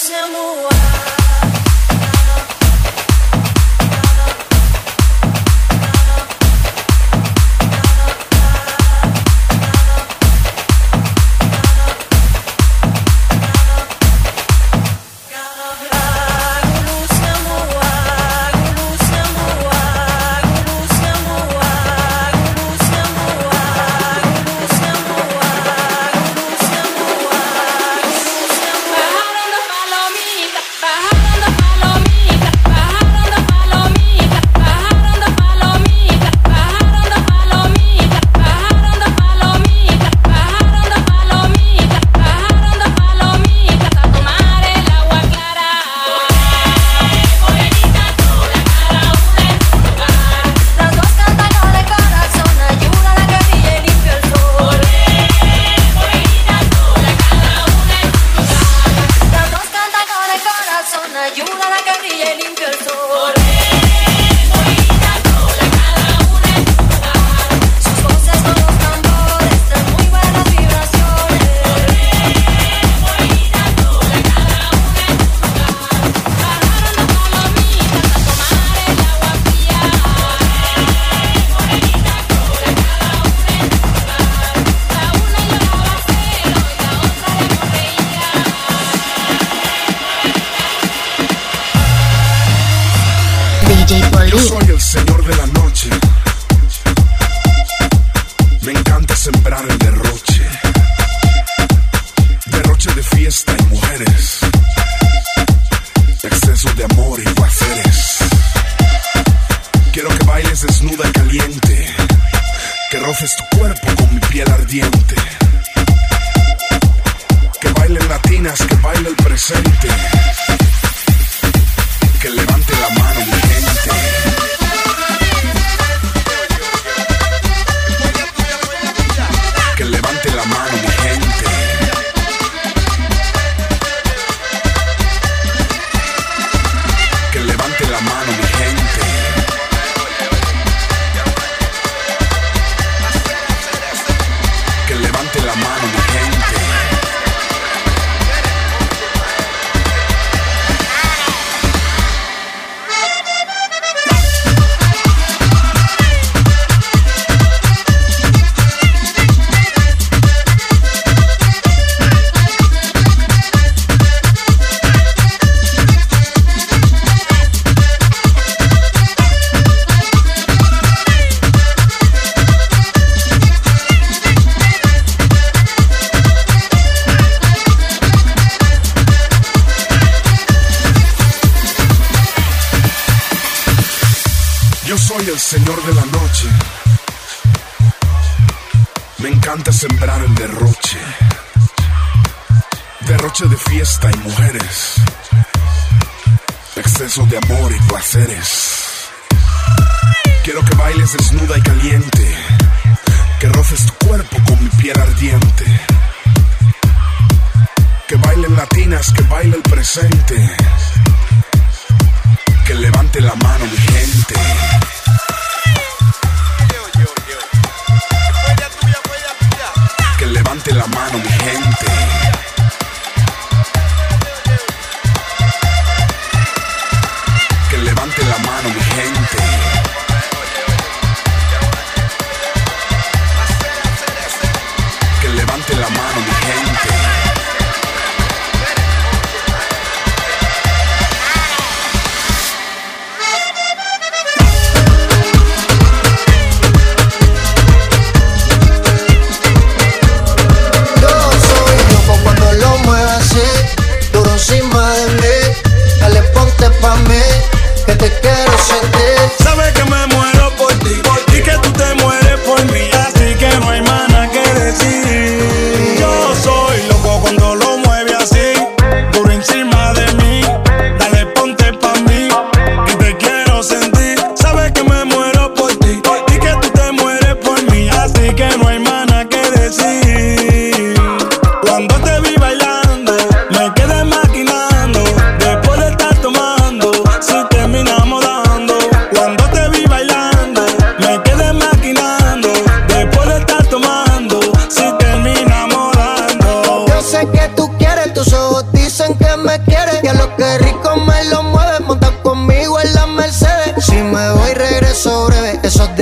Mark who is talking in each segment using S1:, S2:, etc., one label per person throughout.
S1: أقسموا encanta sembrar el derroche. Derroche de fiesta
S2: y mujeres. Exceso de
S1: amor y placeres. Quiero que bailes desnuda y caliente. Que
S3: roces tu cuerpo con mi piel ardiente. de amor y placeres. Quiero que bailes desnuda y caliente, que roces tu cuerpo
S4: con mi piel ardiente. Que bailen latinas, que baile el presente. Que levante la mano mi gente. Que levante la mano
S1: mi gente.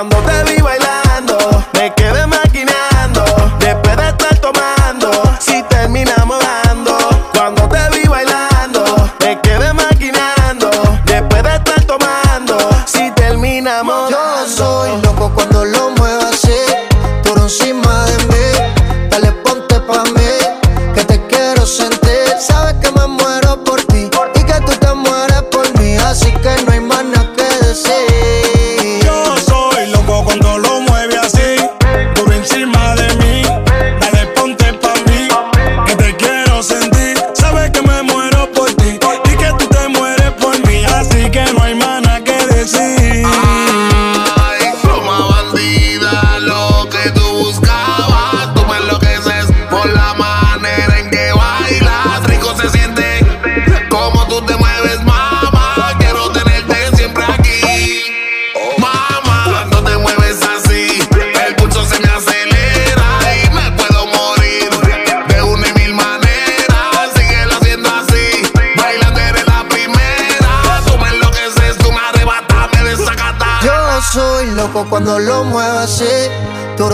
S1: Cuando te
S3: vi bailando, me
S4: quedé maquinando. Después de estar tomando.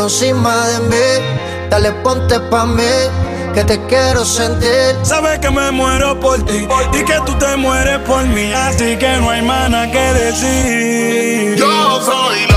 S4: encima de mí. Dale, ponte pa' mí, que te quiero sentir.
S2: Sabes que me muero por ti y que tú te mueres por mí. Así que no hay mana que decir. Yo
S5: soy la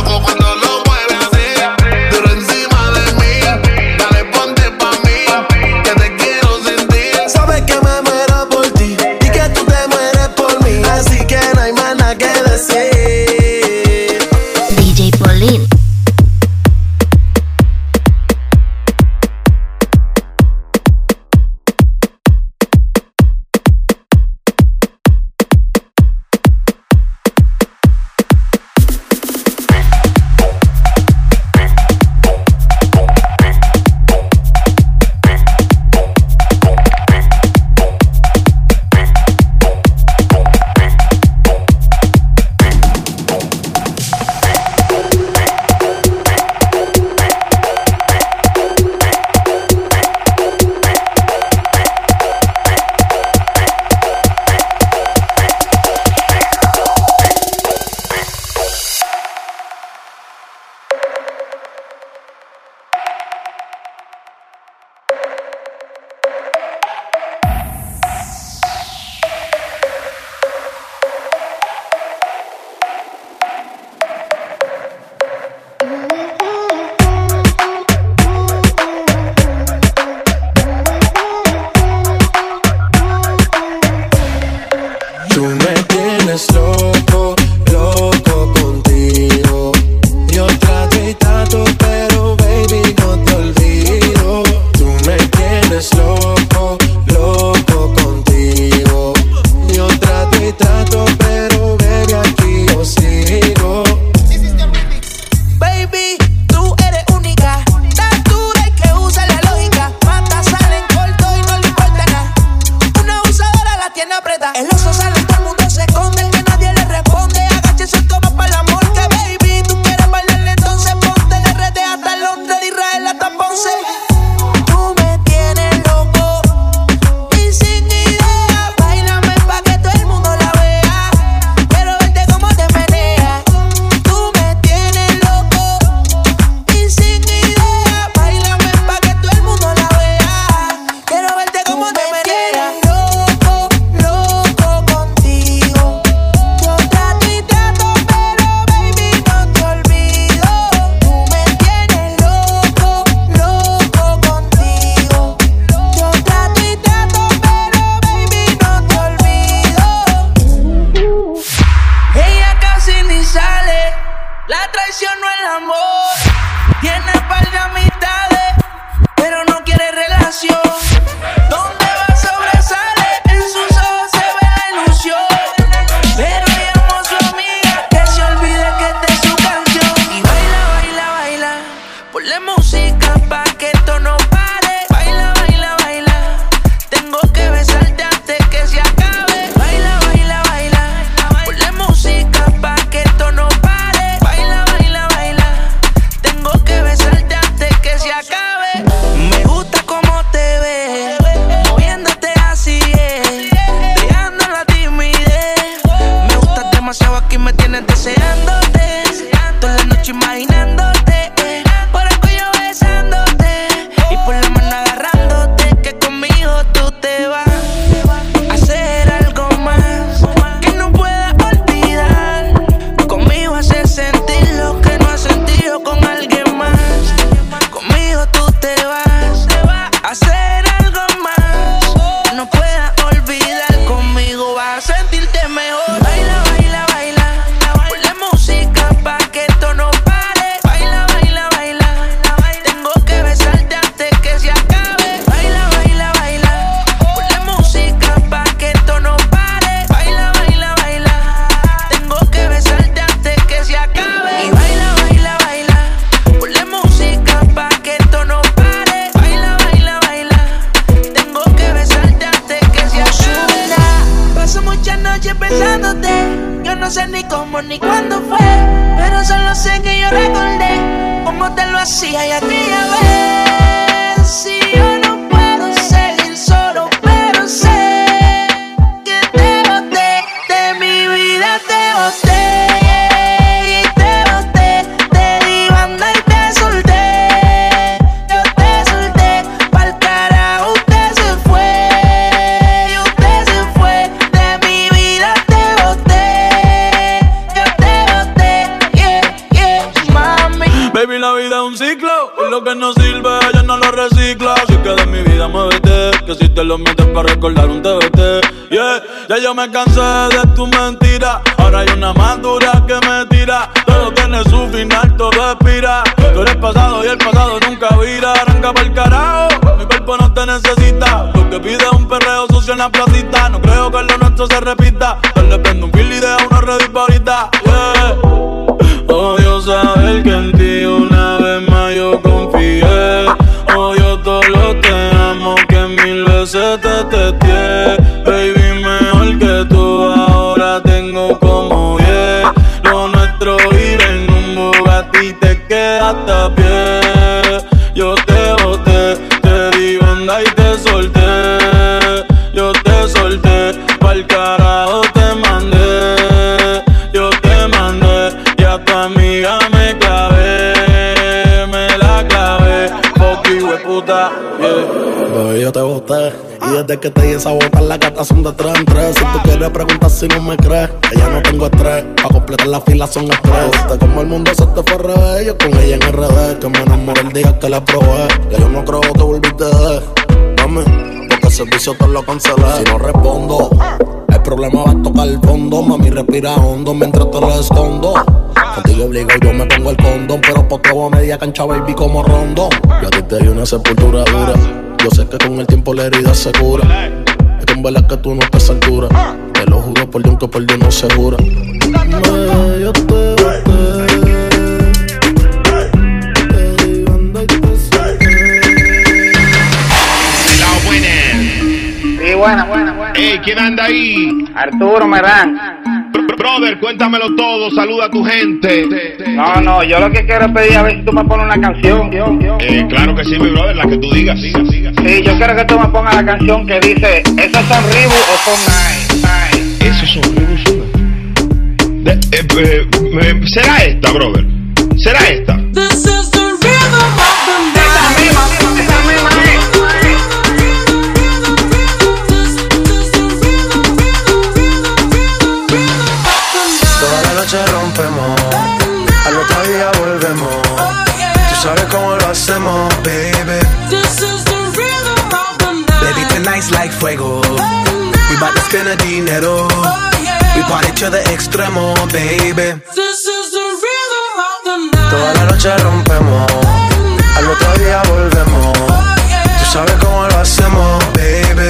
S5: y lo que
S6: no sirve ya no lo recicla. Así que de mi vida muévete, que si te lo metes para recordar un TBT. Yeah, ya yo me cansé de tu mentira. Ahora hay una más dura que me tira. Todo tiene su final, todo expira. Tú eres pasado y el pasado nunca vira. Arranca para carajo, mi cuerpo no te necesita. Lo que pide es un perreo sucio en la placita. No creo que lo nuestro se repita. Tal le prendo un fil y deja uno ready pa' ahorita. Yeah. Odio saber que en ti solté. Yo te solté, pa'l carajo te mandé. Yo te mandé y a amiga me clavé. Me la clavé, fuck you, puta, yeah.
S7: Bebé, yo te boté. Y desde que te di esa bota, la gata son de tres en tres. Si tú quieres preguntar si no me crees, que ya no tengo estrés. Pa' completar la fila son estrés. Viste como el mundo se te fue al revés. Yo con ella en RD, que me enamoré el día que la probé. Ya yo no creo que volviste de. Porque el servicio te lo cancelé. Si no respondo, el problema va a tocar el fondo. Mami, respira hondo mientras te lo escondo. Contigo obligo, yo me pongo el condón. Pero por a media cancha, baby, como rondo. Yo a ti te di una sepultura dura. Yo sé que con el tiempo la herida se cura. Es que en verdad que tú no estás a altura. Te lo juro por Dios que por Dios no se jura. Me, yo. Te
S8: buena, buena, buena.
S4: Ey, ¿quién anda ahí?
S8: Arturo Merán.
S4: Br- Brother, cuéntamelo todo, saluda a tu gente.
S8: No, no, yo lo que quiero es pedir a ver si tú me pones una canción.
S4: Eh, claro que sí, mi brother, la que tú digas. Siga, siga.
S8: Sí, yo quiero que tú me pongas la canción que dice, ¿esas son Reebok o son? Nike?
S4: Esos son revoluciones. De- eh, eh, eh, ¿Será esta, brother? ¿Será esta?
S5: This is
S9: al otro día volvemos. Tú sabes cómo lo hacemos, baby. Baby, tonight's like fuego. We bout to spend the dinero. We party to the extremo, baby. Toda la noche rompemos, al otro día volvemos. Tú sabes cómo lo hacemos. Baby,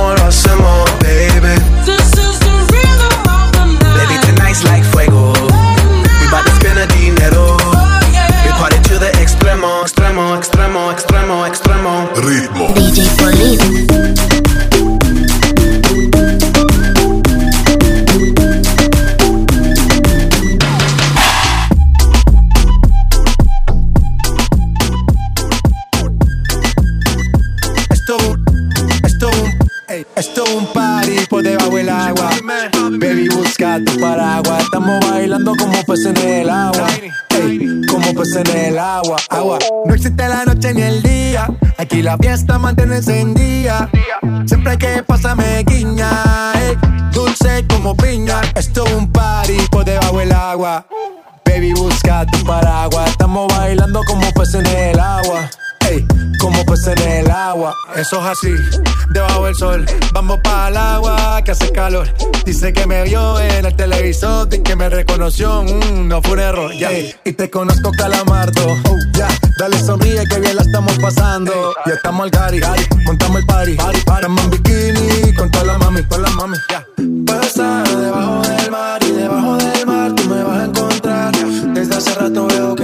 S10: Un party por debajo del agua. Baby, busca tu paraguas. Estamos bailando como peces en el agua. Ey, como peces en el agua.
S11: Eso es así, debajo del sol. Vamos para el agua que hace calor. Dice que me vio en el televisor y que me reconoció. Mm, no fue un error, ya.
S10: Y te conozco calamardo.
S11: Oh, ya, dale sonríe que bien la estamos pasando. Ya estamos al gari, montamos el party. Estamos en bikini con toda la mami, con la mami. Ya.
S10: Pasa debajo del mar y debajo del mar tú me vas a encontrar. Desde hace rato veo que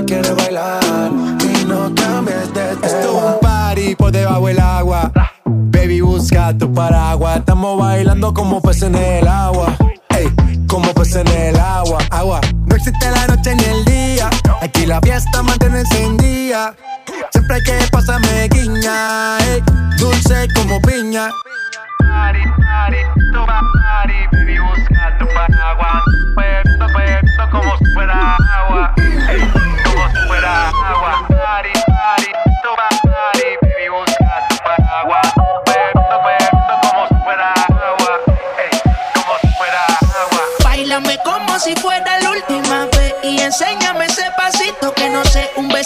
S10: por debajo del agua. Baby, busca tu paraguas. Estamos bailando como peces en el agua. Ey, como peces en el agua, agua.
S11: No existe la noche ni el día. Aquí la fiesta mantiene encendida. Siempre que pasa me guiña. ey, dulce como piña.
S12: Party, party, toma party, baby, busca tu paraguas. Puerto, puerto, como fuera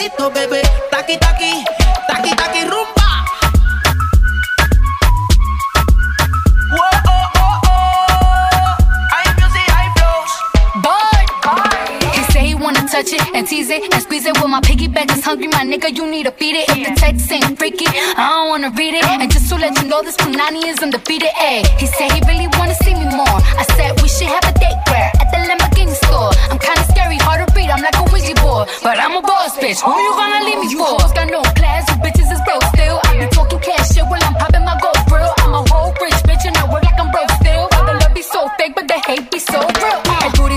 S5: Suavecito, bebé. Taqui taqui, taqui taqui rumba.
S13: Touch it and tease it and squeeze it. Well, my piggyback is hungry, my nigga. You need to feed it. If the text ain't freaky, I don't wanna read it. And just to let you know, this Punani is undefeated. Ayy, he said he really wanna see me more. I said we should have a date where at the Lamborghini store. I'm kinda scary, hard to. I'm like a Ouija board, but I'm a boss bitch. Who you gonna leave me for? You got no class, you bitches is broke still. I be talking cash shit while I'm popping my gold grill. I'm a whole rich bitch and I work like I'm broke still. But the love be so fake, but the hate be so real.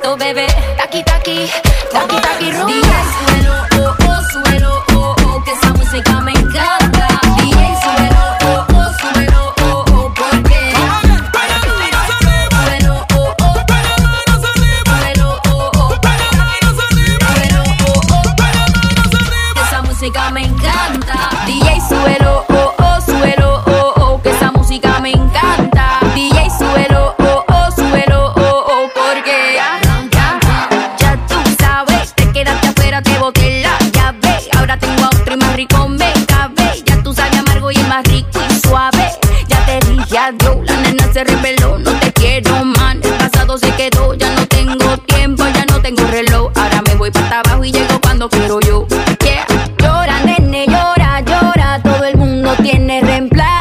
S14: suavecito, bebé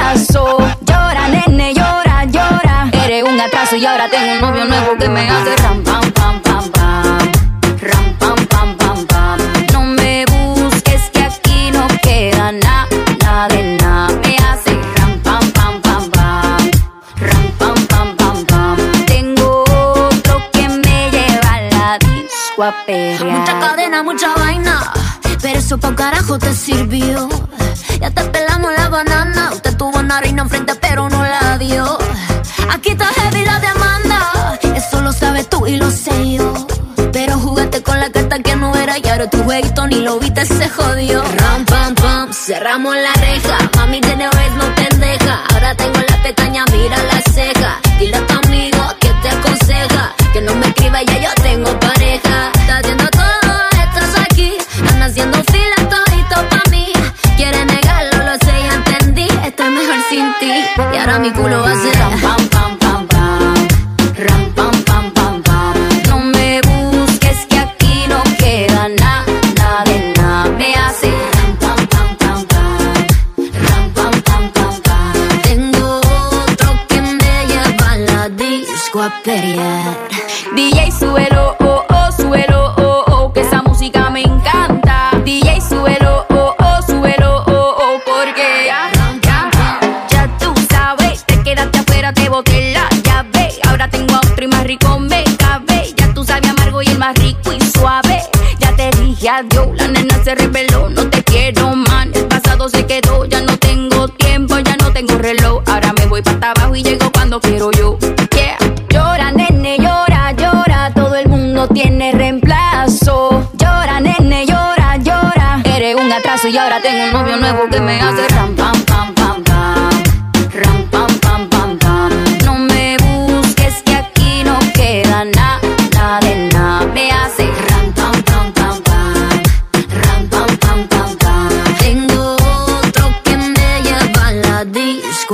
S14: Llora, nene, llora, llora. Eres un atraso y ahora tengo un novio nuevo que me hace ram, pam, pam, pam, pam. Ram, pam, pam, pam, pam. No me busques que aquí no queda nada, nada de nada. Me hace ram, pam, pam, pam, pam. Ram, pam, pam, pam, pam. Tengo otro que me lleva a la disco a perrear.
S15: Mucha cadena, mucha vaina. Pero eso pa' un carajo te sirvió. No ahora tu jueguito ni lo viste, se jodió. Ram, pam, pam, cerramos la reja. Mami tiene vez no pendeja. Ahora tengo la
S14: suave. Ya te dije adiós, la nena se reveló, no te quiero man. El pasado se quedó, ya no tengo tiempo, ya no tengo reloj. Ahora me voy para abajo y llego cuando quiero yo. Llora, nene, llora, llora. Todo el mundo tiene reemplazo. Llora, nene, llora, llora. Eres un atraso y ahora tengo un novio nuevo que me hace ram, pam, pam.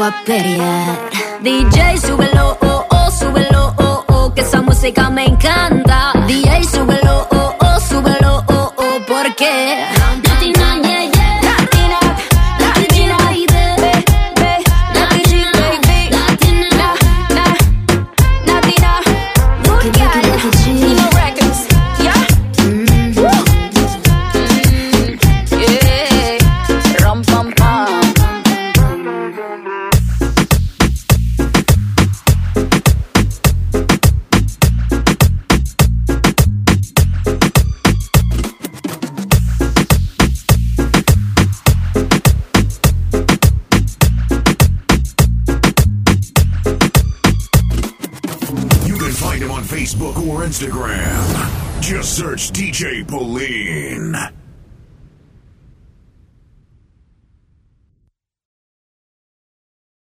S15: A pelear. DJ, súbelo, oh, oh, súbelo, oh, oh, que esa música me encanta. DJ, súbelo, oh, oh,